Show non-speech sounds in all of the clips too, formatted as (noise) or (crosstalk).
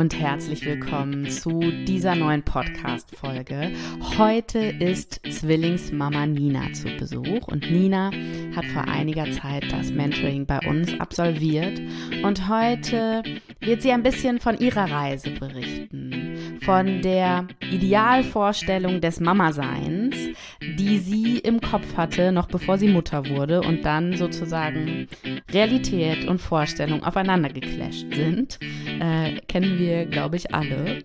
und herzlich willkommen zu dieser neuen Podcast-Folge. Heute ist Zwillingsmama Nina zu Besuch und Nina hat vor einiger Zeit das Mentoring bei uns absolviert und heute wird sie ein bisschen von ihrer Reise berichten, von der Idealvorstellung des Mama-Seins, die sie im Kopf hatte, noch bevor sie Mutter wurde und dann sozusagen Realität und Vorstellung aufeinander geclasht sind. Äh, kennen wir, glaube ich, alle.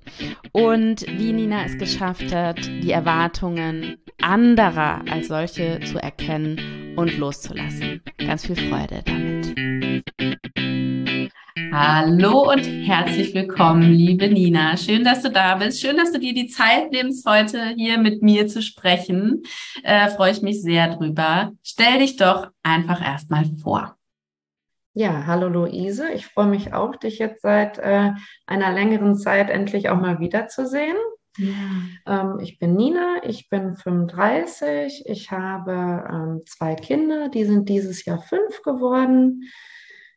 Und wie Nina es geschafft hat, die Erwartungen anderer als solche zu erkennen und loszulassen. Ganz viel Freude damit. Hallo und herzlich willkommen, liebe Nina. Schön, dass du da bist. Schön, dass du dir die Zeit nimmst, heute hier mit mir zu sprechen. Äh, Freue ich mich sehr drüber. Stell dich doch einfach erstmal vor. Ja, hallo Luise. Ich freue mich auch, dich jetzt seit äh, einer längeren Zeit endlich auch mal wiederzusehen. Ja. Ähm, ich bin Nina, ich bin 35, ich habe ähm, zwei Kinder, die sind dieses Jahr fünf geworden,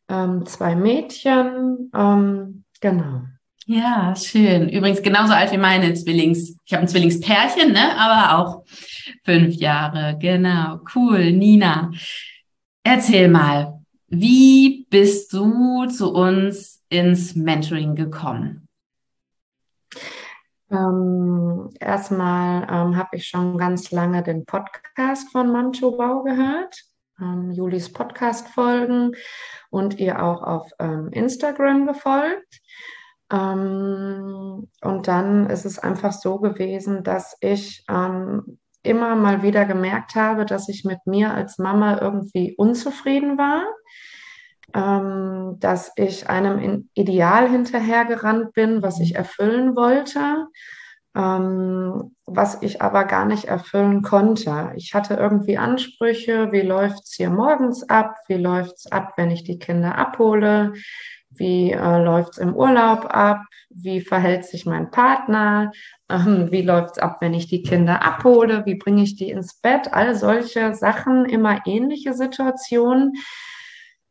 ähm, zwei Mädchen, ähm, genau. Ja, schön. Übrigens genauso alt wie meine Zwillings. Ich habe ein Zwillingspärchen, ne? aber auch fünf Jahre. Genau, cool. Nina, erzähl mal, wie bist du zu uns ins Mentoring gekommen? Ähm, erstmal ähm, habe ich schon ganz lange den Podcast von Mancho Bau gehört, ähm, Julis Podcast-Folgen und ihr auch auf ähm, Instagram gefolgt. Ähm, und dann ist es einfach so gewesen, dass ich ähm, immer mal wieder gemerkt habe, dass ich mit mir als Mama irgendwie unzufrieden war, ähm, dass ich einem Ideal hinterhergerannt bin, was ich erfüllen wollte, ähm, was ich aber gar nicht erfüllen konnte. Ich hatte irgendwie Ansprüche, wie läuft es hier morgens ab, wie läuft es ab, wenn ich die Kinder abhole, wie äh, läuft es im Urlaub ab, wie verhält sich mein Partner, ähm, wie läuft es ab, wenn ich die Kinder abhole, wie bringe ich die ins Bett, all solche Sachen, immer ähnliche Situationen,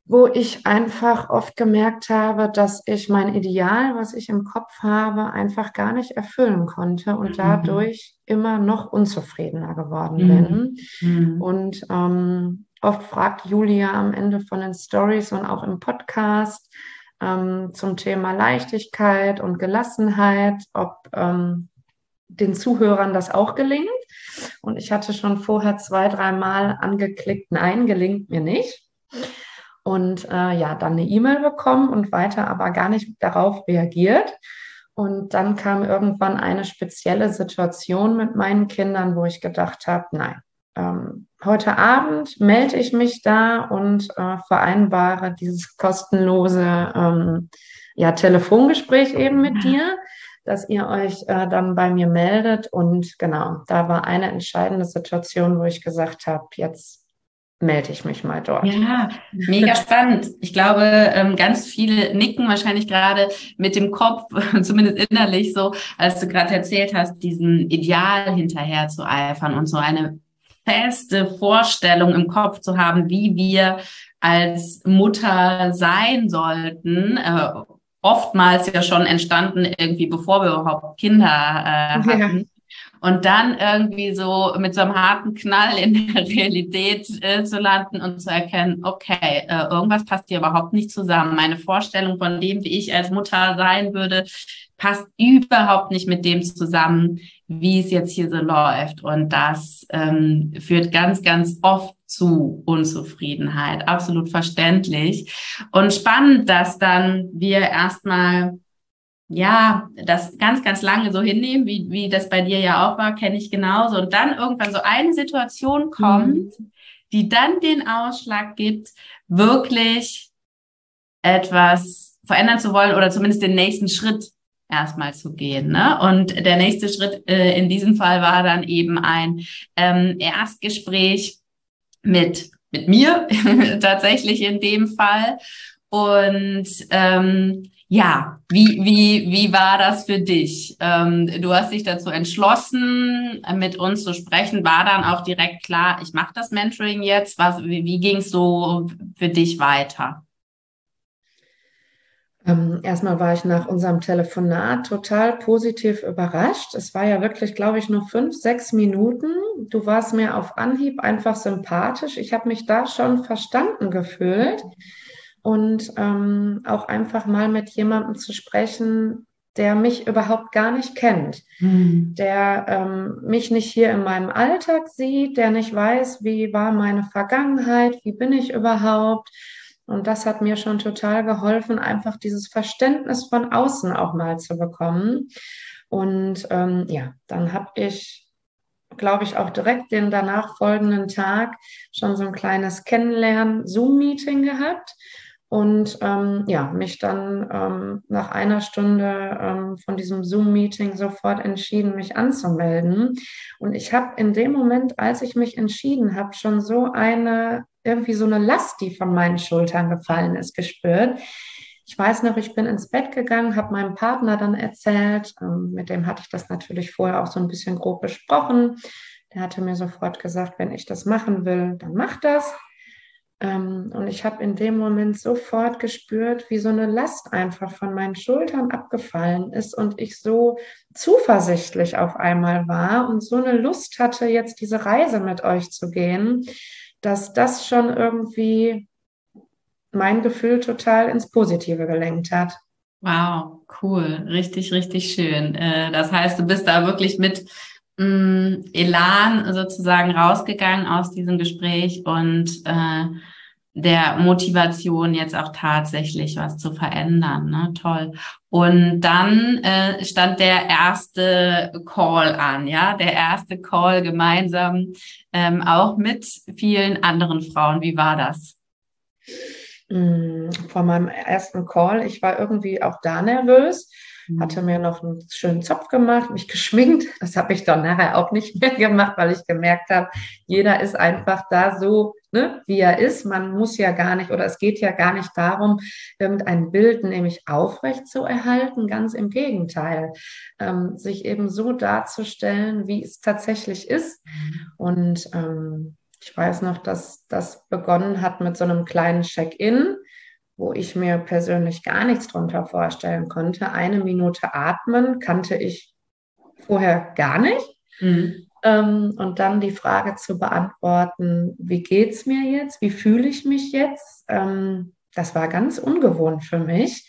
wo ich einfach oft gemerkt habe, dass ich mein Ideal, was ich im Kopf habe, einfach gar nicht erfüllen konnte und mhm. dadurch immer noch unzufriedener geworden mhm. bin. Mhm. Und ähm, oft fragt Julia am Ende von den Stories und auch im Podcast, ähm, zum Thema Leichtigkeit und Gelassenheit, ob ähm, den Zuhörern das auch gelingt. Und ich hatte schon vorher zwei, dreimal angeklickt, nein, gelingt mir nicht. Und äh, ja, dann eine E-Mail bekommen und weiter aber gar nicht darauf reagiert. Und dann kam irgendwann eine spezielle Situation mit meinen Kindern, wo ich gedacht habe, nein, ähm, heute Abend melde ich mich da und äh, vereinbare dieses kostenlose ähm, ja, Telefongespräch eben mit dir, dass ihr euch äh, dann bei mir meldet. Und genau, da war eine entscheidende Situation, wo ich gesagt habe, jetzt melde ich mich mal dort. Ja, mega spannend. Ich glaube, ähm, ganz viele nicken wahrscheinlich gerade mit dem Kopf, (laughs) zumindest innerlich so, als du gerade erzählt hast, diesem Ideal hinterher zu eifern und so eine feste Vorstellung im Kopf zu haben, wie wir als Mutter sein sollten. Äh, oftmals ja schon entstanden irgendwie, bevor wir überhaupt Kinder äh, hatten. Ja. Und dann irgendwie so mit so einem harten Knall in der (laughs) Realität äh, zu landen und zu erkennen, okay, äh, irgendwas passt hier überhaupt nicht zusammen. Meine Vorstellung von dem, wie ich als Mutter sein würde, passt überhaupt nicht mit dem zusammen, wie es jetzt hier so läuft. Und das ähm, führt ganz, ganz oft zu Unzufriedenheit. Absolut verständlich. Und spannend, dass dann wir erstmal ja, das ganz, ganz lange so hinnehmen, wie, wie das bei dir ja auch war, kenne ich genauso. Und dann irgendwann so eine Situation kommt, mhm. die dann den Ausschlag gibt, wirklich etwas verändern zu wollen oder zumindest den nächsten Schritt erstmal zu gehen. Ne? Und der nächste Schritt äh, in diesem Fall war dann eben ein ähm, Erstgespräch mit, mit mir, (laughs) tatsächlich in dem Fall. Und ähm, ja, wie, wie, wie war das für dich? Ähm, du hast dich dazu entschlossen, mit uns zu sprechen. War dann auch direkt klar, ich mache das Mentoring jetzt? Was, wie, wie ging es so für dich weiter? Ähm, erstmal war ich nach unserem Telefonat total positiv überrascht. Es war ja wirklich, glaube ich, nur fünf, sechs Minuten. Du warst mir auf Anhieb einfach sympathisch. Ich habe mich da schon verstanden gefühlt. Und ähm, auch einfach mal mit jemandem zu sprechen, der mich überhaupt gar nicht kennt, mhm. der ähm, mich nicht hier in meinem Alltag sieht, der nicht weiß, wie war meine Vergangenheit, wie bin ich überhaupt und das hat mir schon total geholfen, einfach dieses Verständnis von außen auch mal zu bekommen. Und ähm, ja, dann habe ich, glaube ich, auch direkt den danach folgenden Tag schon so ein kleines Kennenlernen-Zoom-Meeting gehabt und ähm, ja, mich dann ähm, nach einer Stunde ähm, von diesem Zoom-Meeting sofort entschieden, mich anzumelden. Und ich habe in dem Moment, als ich mich entschieden habe, schon so eine irgendwie so eine Last, die von meinen Schultern gefallen ist, gespürt. Ich weiß noch, ich bin ins Bett gegangen, habe meinem Partner dann erzählt, ähm, mit dem hatte ich das natürlich vorher auch so ein bisschen grob besprochen. Der hatte mir sofort gesagt, wenn ich das machen will, dann mach das. Ähm, und ich habe in dem Moment sofort gespürt, wie so eine Last einfach von meinen Schultern abgefallen ist und ich so zuversichtlich auf einmal war und so eine Lust hatte, jetzt diese Reise mit euch zu gehen, dass das schon irgendwie mein Gefühl total ins Positive gelenkt hat. Wow, cool, richtig, richtig schön. Äh, das heißt, du bist da wirklich mit mm, Elan sozusagen rausgegangen aus diesem Gespräch und äh, der Motivation jetzt auch tatsächlich was zu verändern. Ne? Toll. Und dann äh, stand der erste Call an, ja, der erste Call gemeinsam ähm, auch mit vielen anderen Frauen. Wie war das? Mm, vor meinem ersten Call, ich war irgendwie auch da nervös. Hatte mir noch einen schönen Zopf gemacht, mich geschminkt. Das habe ich dann nachher auch nicht mehr (laughs) gemacht, weil ich gemerkt habe, jeder ist einfach da so, ne, wie er ist. Man muss ja gar nicht, oder es geht ja gar nicht darum, irgendein Bild nämlich aufrecht zu erhalten. Ganz im Gegenteil, ähm, sich eben so darzustellen, wie es tatsächlich ist. Und ähm, ich weiß noch, dass das begonnen hat mit so einem kleinen Check-in wo ich mir persönlich gar nichts drunter vorstellen konnte. Eine Minute atmen kannte ich vorher gar nicht. Mhm. Ähm, und dann die Frage zu beantworten, wie geht es mir jetzt? Wie fühle ich mich jetzt? Ähm, das war ganz ungewohnt für mich,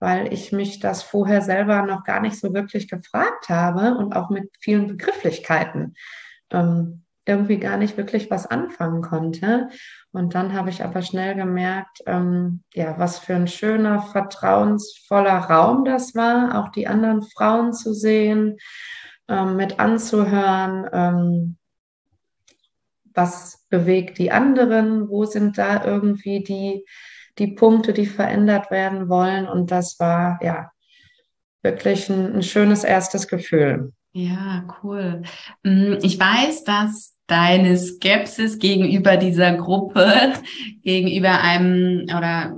weil ich mich das vorher selber noch gar nicht so wirklich gefragt habe und auch mit vielen Begrifflichkeiten. Ähm, irgendwie gar nicht wirklich was anfangen konnte. Und dann habe ich aber schnell gemerkt, ähm, ja, was für ein schöner, vertrauensvoller Raum das war, auch die anderen Frauen zu sehen, ähm, mit anzuhören, ähm, was bewegt die anderen, wo sind da irgendwie die, die Punkte, die verändert werden wollen. Und das war ja wirklich ein, ein schönes erstes Gefühl. Ja, cool. Mm, ich weiß, dass deine Skepsis gegenüber dieser Gruppe, (laughs) gegenüber einem oder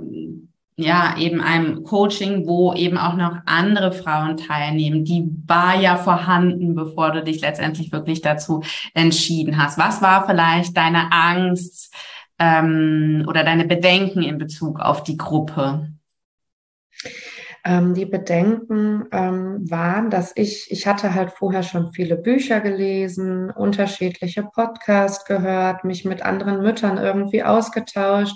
ja, eben einem Coaching, wo eben auch noch andere Frauen teilnehmen, die war ja vorhanden, bevor du dich letztendlich wirklich dazu entschieden hast. Was war vielleicht deine Angst ähm, oder deine Bedenken in Bezug auf die Gruppe? Ähm, die Bedenken ähm, waren, dass ich, ich hatte halt vorher schon viele Bücher gelesen, unterschiedliche Podcasts gehört, mich mit anderen Müttern irgendwie ausgetauscht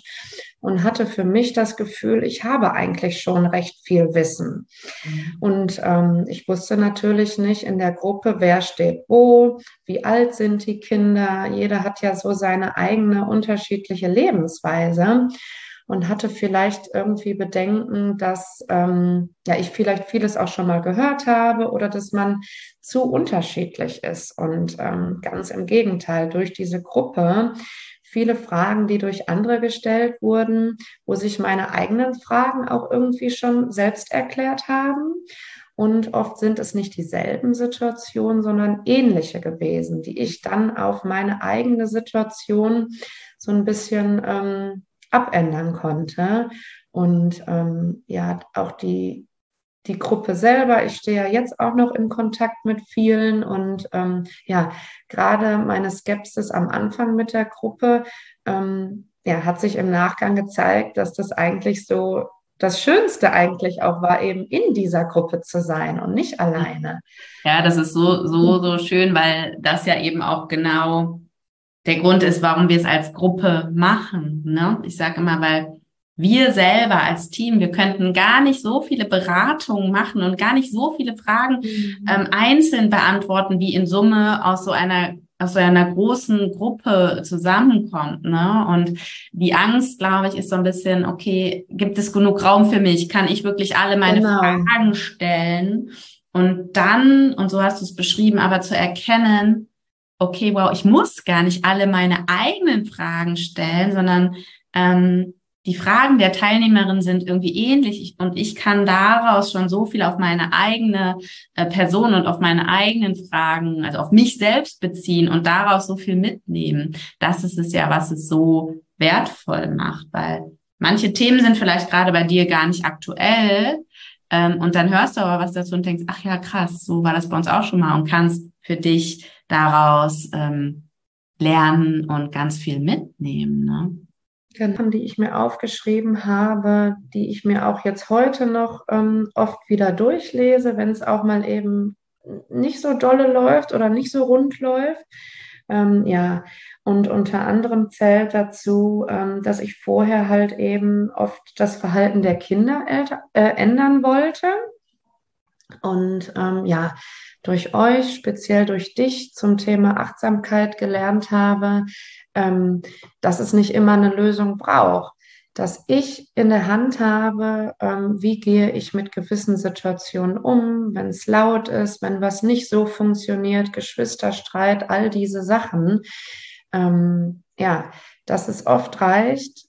und hatte für mich das Gefühl, ich habe eigentlich schon recht viel Wissen. Mhm. Und ähm, ich wusste natürlich nicht in der Gruppe, wer steht wo, wie alt sind die Kinder. Jeder hat ja so seine eigene unterschiedliche Lebensweise und hatte vielleicht irgendwie Bedenken, dass ähm, ja ich vielleicht vieles auch schon mal gehört habe oder dass man zu unterschiedlich ist. Und ähm, ganz im Gegenteil, durch diese Gruppe viele Fragen, die durch andere gestellt wurden, wo sich meine eigenen Fragen auch irgendwie schon selbst erklärt haben. Und oft sind es nicht dieselben Situationen, sondern ähnliche gewesen, die ich dann auf meine eigene Situation so ein bisschen ähm, abändern konnte. Und ähm, ja, auch die, die Gruppe selber, ich stehe ja jetzt auch noch in Kontakt mit vielen und ähm, ja, gerade meine Skepsis am Anfang mit der Gruppe, ähm, ja, hat sich im Nachgang gezeigt, dass das eigentlich so das Schönste eigentlich auch war, eben in dieser Gruppe zu sein und nicht alleine. Ja, das ist so, so, so schön, weil das ja eben auch genau der Grund ist, warum wir es als Gruppe machen. Ne? Ich sage immer, weil wir selber als Team, wir könnten gar nicht so viele Beratungen machen und gar nicht so viele Fragen mhm. ähm, einzeln beantworten, wie in Summe aus so einer aus so einer großen Gruppe zusammenkommt, ne? Und die Angst, glaube ich, ist so ein bisschen, okay, gibt es genug Raum für mich? Kann ich wirklich alle meine genau. Fragen stellen? Und dann, und so hast du es beschrieben, aber zu erkennen, okay, wow, ich muss gar nicht alle meine eigenen Fragen stellen, sondern ähm, die Fragen der Teilnehmerin sind irgendwie ähnlich und ich kann daraus schon so viel auf meine eigene äh, Person und auf meine eigenen Fragen, also auf mich selbst beziehen und daraus so viel mitnehmen. Das ist es ja, was es so wertvoll macht, weil manche Themen sind vielleicht gerade bei dir gar nicht aktuell. Ähm, und dann hörst du aber was dazu und denkst, ach ja, krass, so war das bei uns auch schon mal und kannst für dich daraus ähm, lernen und ganz viel mitnehmen. Ne? Genau, die ich mir aufgeschrieben habe, die ich mir auch jetzt heute noch ähm, oft wieder durchlese, wenn es auch mal eben nicht so dolle läuft oder nicht so rund läuft. Ähm, ja, und unter anderem zählt dazu, ähm, dass ich vorher halt eben oft das Verhalten der Kinder äh, ändern wollte. Und ähm, ja, durch euch, speziell durch dich zum Thema Achtsamkeit gelernt habe, ähm, dass es nicht immer eine Lösung braucht. Dass ich in der Hand habe, ähm, wie gehe ich mit gewissen Situationen um, wenn es laut ist, wenn was nicht so funktioniert, Geschwisterstreit, all diese Sachen. Ähm, ja, dass es oft reicht,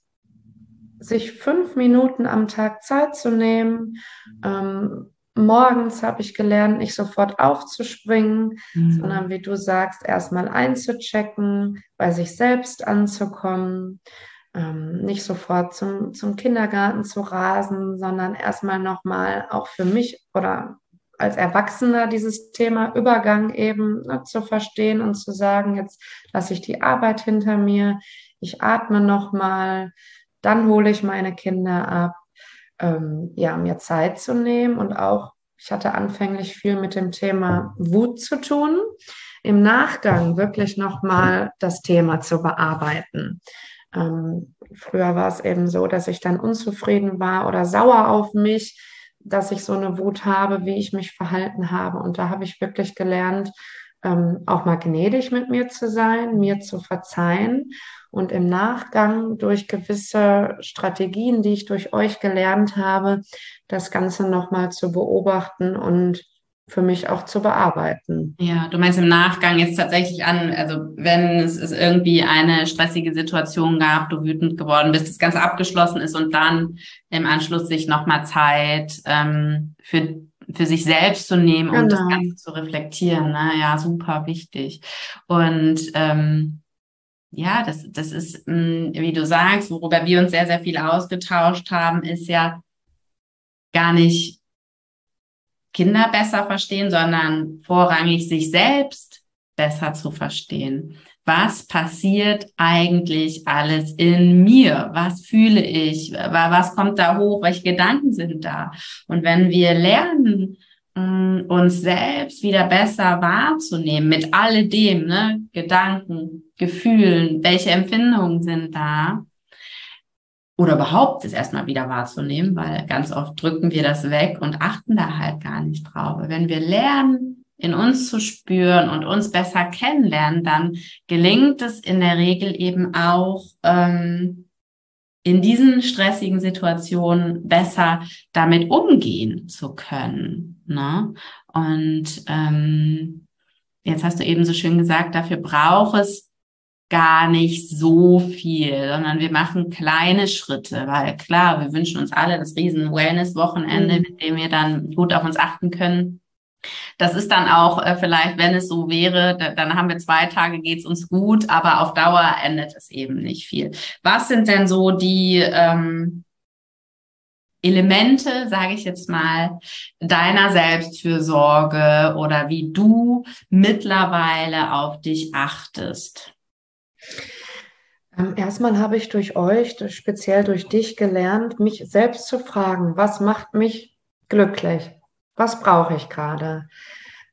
sich fünf Minuten am Tag Zeit zu nehmen, ähm, morgens habe ich gelernt, nicht sofort aufzuspringen, mhm. sondern wie du sagst, erstmal einzuchecken, bei sich selbst anzukommen, ähm, nicht sofort zum, zum Kindergarten zu rasen, sondern erstmal nochmal auch für mich oder als Erwachsener dieses Thema Übergang eben ne, zu verstehen und zu sagen, jetzt lasse ich die Arbeit hinter mir, ich atme nochmal, dann hole ich meine Kinder ab ähm, ja, mir Zeit zu nehmen und auch, ich hatte anfänglich viel mit dem Thema Wut zu tun, im Nachgang wirklich nochmal das Thema zu bearbeiten. Ähm, früher war es eben so, dass ich dann unzufrieden war oder sauer auf mich, dass ich so eine Wut habe, wie ich mich verhalten habe. Und da habe ich wirklich gelernt, ähm, auch mal gnädig mit mir zu sein, mir zu verzeihen und im Nachgang durch gewisse Strategien, die ich durch euch gelernt habe, das Ganze nochmal zu beobachten und für mich auch zu bearbeiten. Ja, du meinst im Nachgang jetzt tatsächlich an, also wenn es, es irgendwie eine stressige Situation gab, du wütend geworden bist, das Ganze abgeschlossen ist und dann im Anschluss sich nochmal Zeit ähm, für für sich selbst zu nehmen genau. und das genau. Ganze zu reflektieren. Ne? Ja, super wichtig. Und ähm, ja, das, das ist, mh, mm, wie du sagst, worüber wir uns sehr, sehr viel ausgetauscht haben, ist ja gar nicht Kinder besser verstehen, sondern vorrangig sich selbst besser zu verstehen. Was passiert eigentlich alles in mir? Was fühle ich? Was kommt da hoch? Welche Gedanken sind da? Und wenn wir lernen, uns selbst wieder besser wahrzunehmen mit alledem, ne? Gedanken, Gefühlen, welche Empfindungen sind da? Oder überhaupt es erstmal wieder wahrzunehmen, weil ganz oft drücken wir das weg und achten da halt gar nicht drauf. Wenn wir lernen, in uns zu spüren und uns besser kennenlernen, dann gelingt es in der Regel eben auch, ähm, in diesen stressigen Situationen besser damit umgehen zu können. Ne? Und ähm, jetzt hast du eben so schön gesagt, dafür braucht es gar nicht so viel, sondern wir machen kleine Schritte, weil klar, wir wünschen uns alle das riesen Wellness-Wochenende, mhm. mit dem wir dann gut auf uns achten können. Das ist dann auch äh, vielleicht, wenn es so wäre, da, dann haben wir zwei Tage, geht's uns gut, aber auf Dauer endet es eben nicht viel. Was sind denn so die ähm, Elemente, sage ich jetzt mal, deiner Selbstfürsorge oder wie du mittlerweile auf dich achtest? Ähm, erstmal habe ich durch euch, speziell durch dich gelernt, mich selbst zu fragen, was macht mich glücklich? Was brauche ich gerade?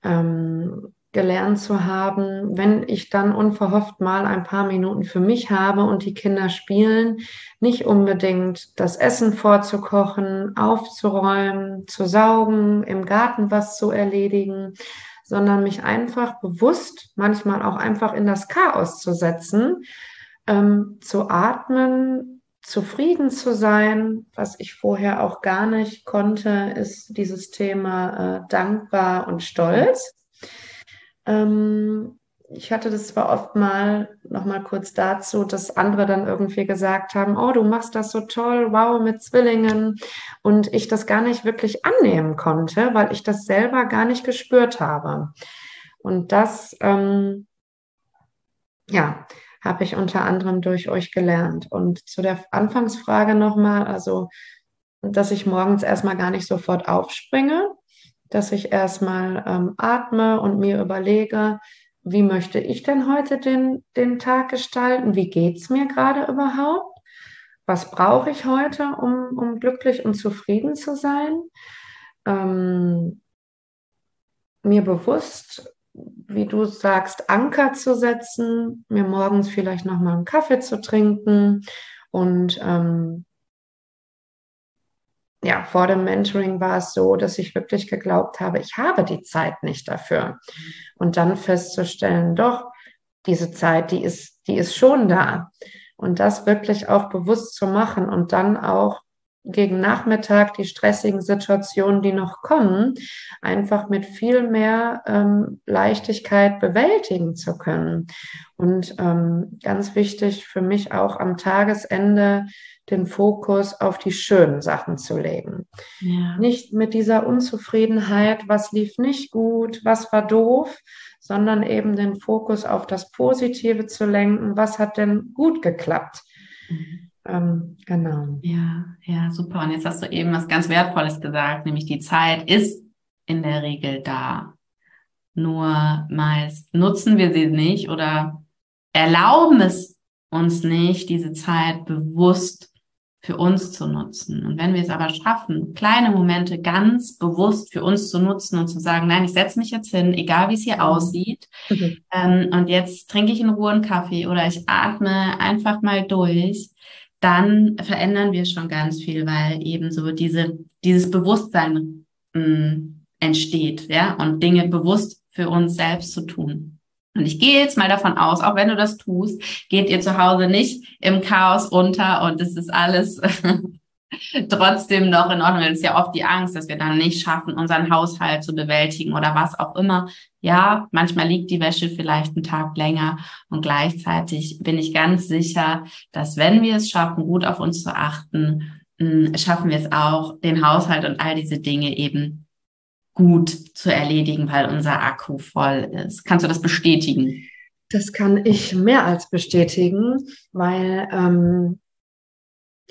Ähm, gelernt zu haben, wenn ich dann unverhofft mal ein paar Minuten für mich habe und die Kinder spielen, nicht unbedingt das Essen vorzukochen, aufzuräumen, zu saugen, im Garten was zu erledigen, sondern mich einfach bewusst, manchmal auch einfach in das Chaos zu setzen, ähm, zu atmen, zufrieden zu sein. Was ich vorher auch gar nicht konnte, ist dieses Thema äh, dankbar und stolz. Ähm, ich hatte das zwar oft mal, noch mal kurz dazu, dass andere dann irgendwie gesagt haben, oh, du machst das so toll, wow, mit Zwillingen. Und ich das gar nicht wirklich annehmen konnte, weil ich das selber gar nicht gespürt habe. Und das, ähm, ja, habe ich unter anderem durch euch gelernt. Und zu der Anfangsfrage nochmal, also, dass ich morgens erstmal gar nicht sofort aufspringe, dass ich erstmal ähm, atme und mir überlege, wie möchte ich denn heute den, den Tag gestalten? Wie geht es mir gerade überhaupt? Was brauche ich heute, um, um glücklich und zufrieden zu sein? Ähm, mir bewusst, wie du sagst, Anker zu setzen, mir morgens vielleicht nochmal einen Kaffee zu trinken und ähm, ja, vor dem Mentoring war es so, dass ich wirklich geglaubt habe, ich habe die Zeit nicht dafür. Und dann festzustellen, doch, diese Zeit, die ist, die ist schon da. Und das wirklich auch bewusst zu machen und dann auch gegen Nachmittag die stressigen Situationen, die noch kommen, einfach mit viel mehr ähm, Leichtigkeit bewältigen zu können. Und ähm, ganz wichtig für mich auch am Tagesende den Fokus auf die schönen Sachen zu legen. Ja. Nicht mit dieser Unzufriedenheit, was lief nicht gut, was war doof, sondern eben den Fokus auf das Positive zu lenken, was hat denn gut geklappt. Mhm. Ähm, genau. Ja, ja, super. Und jetzt hast du eben was ganz Wertvolles gesagt, nämlich die Zeit ist in der Regel da. Nur meist nutzen wir sie nicht oder erlauben es uns nicht, diese Zeit bewusst für uns zu nutzen. Und wenn wir es aber schaffen, kleine Momente ganz bewusst für uns zu nutzen und zu sagen, nein, ich setze mich jetzt hin, egal wie es hier mhm. aussieht, mhm. ähm, und jetzt trinke ich in Ruhe einen Kaffee oder ich atme einfach mal durch, dann verändern wir schon ganz viel, weil eben so diese, dieses Bewusstsein mh, mm, entsteht, ja, und Dinge bewusst für uns selbst zu tun. Und ich gehe jetzt mal davon aus, auch wenn du das tust, geht ihr zu Hause nicht im Chaos unter und es ist alles (laughs) (laughs) trotzdem noch in Ordnung. Es ist ja oft die Angst, dass wir dann nicht schaffen, unseren Haushalt zu bewältigen oder was auch immer. Ja, manchmal liegt die Wäsche vielleicht einen Tag länger und gleichzeitig bin ich ganz sicher, dass wenn wir es schaffen, gut auf uns zu achten, hm, schaffen wir es auch, den Haushalt und all diese Dinge eben gut zu erledigen, weil unser Akku voll ist. Kannst du das bestätigen? Das kann ich mehr als bestätigen, weil ähm,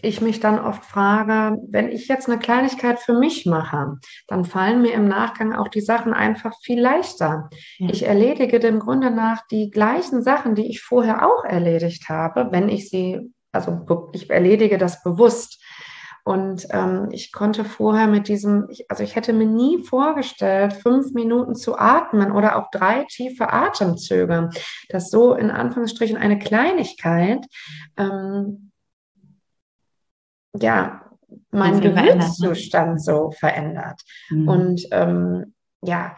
ich mich dann oft frage, wenn ich jetzt eine Kleinigkeit für mich mache, dann fallen mir im Nachgang auch die Sachen einfach viel leichter. Ja. Ich erledige dem Grunde nach die gleichen Sachen, die ich vorher auch erledigt habe, wenn ich sie, also ich erledige das bewusst. Und ähm, ich konnte vorher mit diesem, ich, also ich hätte mir nie vorgestellt, fünf Minuten zu atmen oder auch drei tiefe Atemzüge. Das so in Anführungsstrichen eine Kleinigkeit, ähm, ja, meinen ne? Gemütszustand so verändert. Mhm. Und ähm, ja,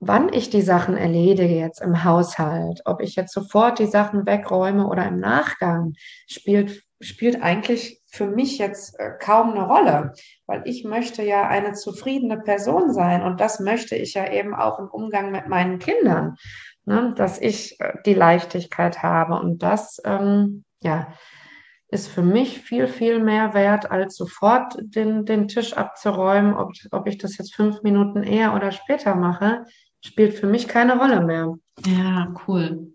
wann ich die Sachen erledige jetzt im Haushalt, ob ich jetzt sofort die Sachen wegräume oder im Nachgang, spielt, spielt eigentlich für mich jetzt äh, kaum eine Rolle, weil ich möchte ja eine zufriedene Person sein und das möchte ich ja eben auch im Umgang mit meinen Kindern, ne, dass ich äh, die Leichtigkeit habe und das, ähm, ja, ist für mich viel, viel mehr wert, als sofort den, den Tisch abzuräumen. Ob, ob ich das jetzt fünf Minuten eher oder später mache, spielt für mich keine Rolle mehr. Ja, cool.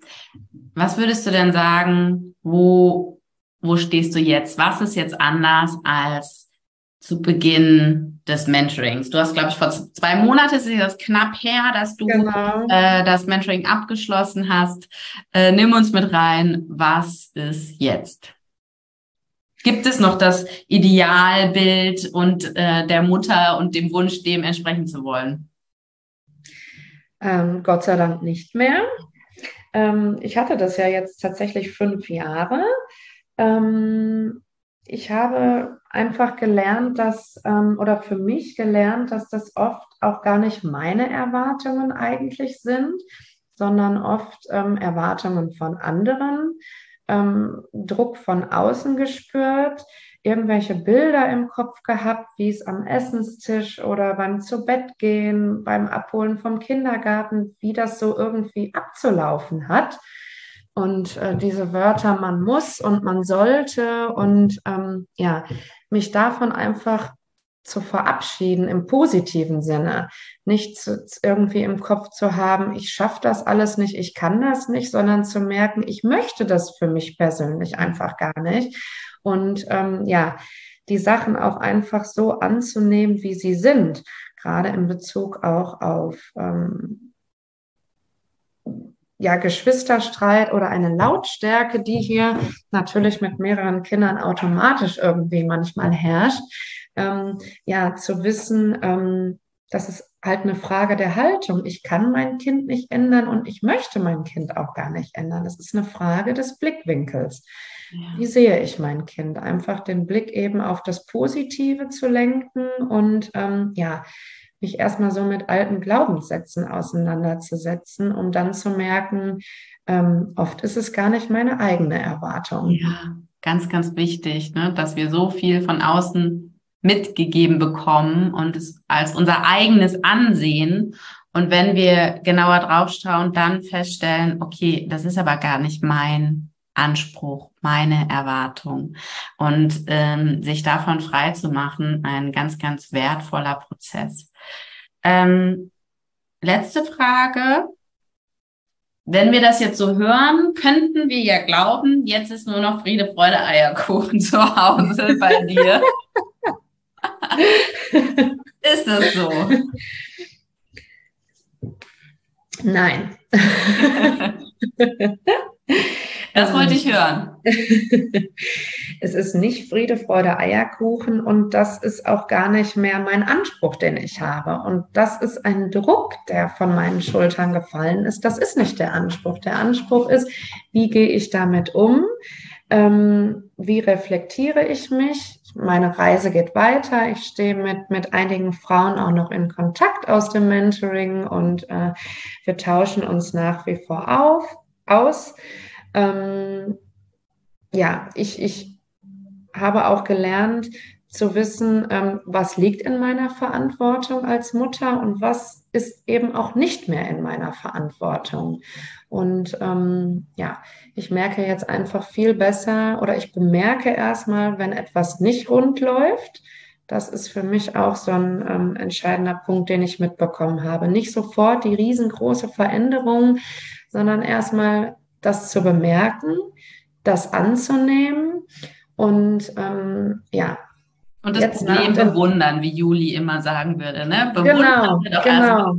Was würdest du denn sagen, wo wo stehst du jetzt? Was ist jetzt anders als zu Beginn des Mentorings. Du hast, glaube ich, vor zwei Monaten ist das knapp her, dass du genau. äh, das Mentoring abgeschlossen hast. Äh, nimm uns mit rein. Was ist jetzt? Gibt es noch das Idealbild und äh, der Mutter und dem Wunsch, dem entsprechen zu wollen? Ähm, Gott sei Dank nicht mehr. Ähm, ich hatte das ja jetzt tatsächlich fünf Jahre. Ähm, ich habe einfach gelernt, dass, ähm, oder für mich gelernt, dass das oft auch gar nicht meine Erwartungen eigentlich sind, sondern oft ähm, Erwartungen von anderen, ähm, Druck von außen gespürt, irgendwelche Bilder im Kopf gehabt, wie es am Essenstisch oder beim Zubettgehen, beim Abholen vom Kindergarten, wie das so irgendwie abzulaufen hat. Und äh, diese Wörter, man muss und man sollte und ähm, ja, mich davon einfach zu verabschieden im positiven Sinne, nicht zu, irgendwie im Kopf zu haben, ich schaffe das alles nicht, ich kann das nicht, sondern zu merken, ich möchte das für mich persönlich einfach gar nicht. Und ähm, ja, die Sachen auch einfach so anzunehmen, wie sie sind, gerade in Bezug auch auf ähm, ja, Geschwisterstreit oder eine Lautstärke, die hier natürlich mit mehreren Kindern automatisch irgendwie manchmal herrscht. Ähm, ja, zu wissen, ähm, das ist halt eine Frage der Haltung. Ich kann mein Kind nicht ändern und ich möchte mein Kind auch gar nicht ändern. Das ist eine Frage des Blickwinkels. Ja. Wie sehe ich mein Kind? Einfach den Blick eben auf das Positive zu lenken und ähm, ja, mich erstmal so mit alten Glaubenssätzen auseinanderzusetzen, um dann zu merken, ähm, oft ist es gar nicht meine eigene Erwartung. Ja, ganz, ganz wichtig, ne, dass wir so viel von außen mitgegeben bekommen und es als unser eigenes ansehen. Und wenn wir genauer draufschauen, dann feststellen, okay, das ist aber gar nicht mein Anspruch, meine Erwartung. Und ähm, sich davon frei zu machen, ein ganz, ganz wertvoller Prozess. Ähm, letzte Frage. Wenn wir das jetzt so hören, könnten wir ja glauben, jetzt ist nur noch Friede, Freude, Eierkuchen zu Hause (laughs) bei dir. (laughs) ist das so? Nein. (laughs) Das wollte ich hören. (laughs) es ist nicht Friede, Freude, Eierkuchen und das ist auch gar nicht mehr mein Anspruch, den ich habe. Und das ist ein Druck, der von meinen Schultern gefallen ist. Das ist nicht der Anspruch. Der Anspruch ist, wie gehe ich damit um? Ähm, wie reflektiere ich mich? Meine Reise geht weiter. Ich stehe mit, mit einigen Frauen auch noch in Kontakt aus dem Mentoring und äh, wir tauschen uns nach wie vor auf, aus. Ähm, ja, ich, ich habe auch gelernt zu wissen, ähm, was liegt in meiner Verantwortung als Mutter und was ist eben auch nicht mehr in meiner Verantwortung. Und ähm, ja, ich merke jetzt einfach viel besser oder ich bemerke erstmal, wenn etwas nicht rund läuft. Das ist für mich auch so ein ähm, entscheidender Punkt, den ich mitbekommen habe. Nicht sofort die riesengroße Veränderung, sondern erstmal das zu bemerken, das anzunehmen und ähm, ja. Und das Problem bewundern, wie Juli immer sagen würde, ne? Bewundern genau, genau.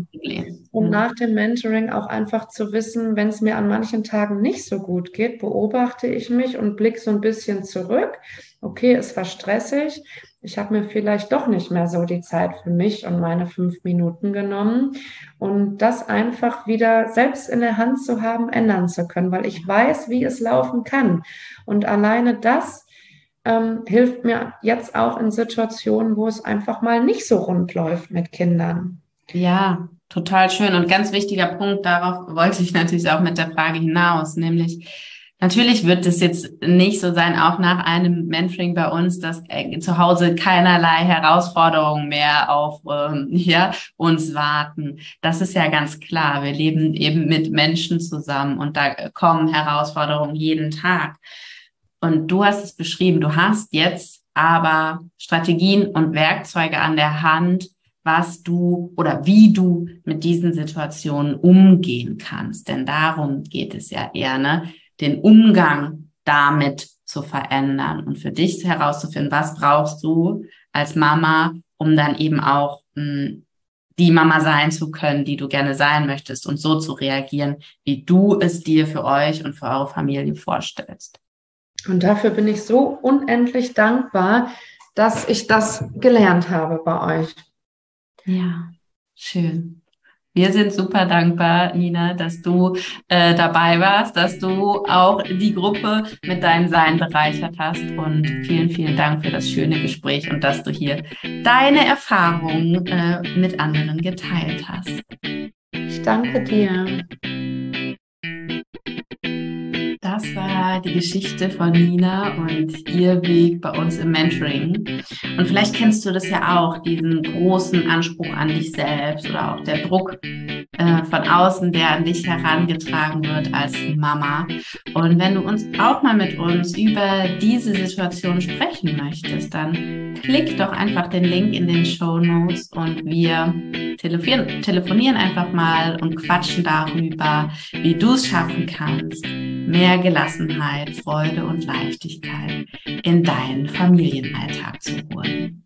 Und mhm. nach dem Mentoring auch einfach zu wissen, wenn es mir an manchen Tagen nicht so gut geht, beobachte ich mich und blicke so ein bisschen zurück. Okay, es war stressig, ich habe mir vielleicht doch nicht mehr so die Zeit für mich und meine fünf Minuten genommen und das einfach wieder selbst in der Hand zu haben, ändern zu können, weil ich weiß, wie es laufen kann. Und alleine das ähm, hilft mir jetzt auch in Situationen, wo es einfach mal nicht so rund läuft mit Kindern. Ja, total schön. Und ganz wichtiger Punkt, darauf wollte ich natürlich auch mit der Frage hinaus, nämlich Natürlich wird es jetzt nicht so sein, auch nach einem Mentoring bei uns, dass äh, zu Hause keinerlei Herausforderungen mehr auf ähm, ja, uns warten. Das ist ja ganz klar. Wir leben eben mit Menschen zusammen und da kommen Herausforderungen jeden Tag. Und du hast es beschrieben, du hast jetzt aber Strategien und Werkzeuge an der Hand, was du oder wie du mit diesen Situationen umgehen kannst. Denn darum geht es ja eher, ne? den Umgang damit zu verändern und für dich herauszufinden, was brauchst du als Mama, um dann eben auch mh, hm, die Mama sein zu können, die du gerne sein möchtest und so zu reagieren, wie du es dir für euch und für eure Familie vorstellst. Und dafür bin ich so unendlich dankbar, dass ich das gelernt habe bei euch. Ja, schön. Wir sind super dankbar, Nina, dass du äh, dabei warst, dass du auch die Gruppe mit deinem Sein bereichert hast. Und vielen, vielen Dank für das schöne Gespräch und dass du hier deine Erfahrungen äh, mit anderen geteilt hast. Ich danke dir. Das war die Geschichte von Nina und ihr Weg bei uns im Mentoring. Und vielleicht kennst du das ja auch, diesen großen Anspruch an dich selbst oder auch der Druck äh, von außen, der an dich herangetragen wird als Mama. Und wenn du uns auch mal mit uns über diese Situation sprechen möchtest, dann klick doch einfach den Link in den Show Notes und wir telefonieren, telefonieren einfach mal und quatschen darüber, wie du es schaffen kannst, mehr Gelassenheit, Freude und Leichtigkeit in deinen Familienalltag zu holen.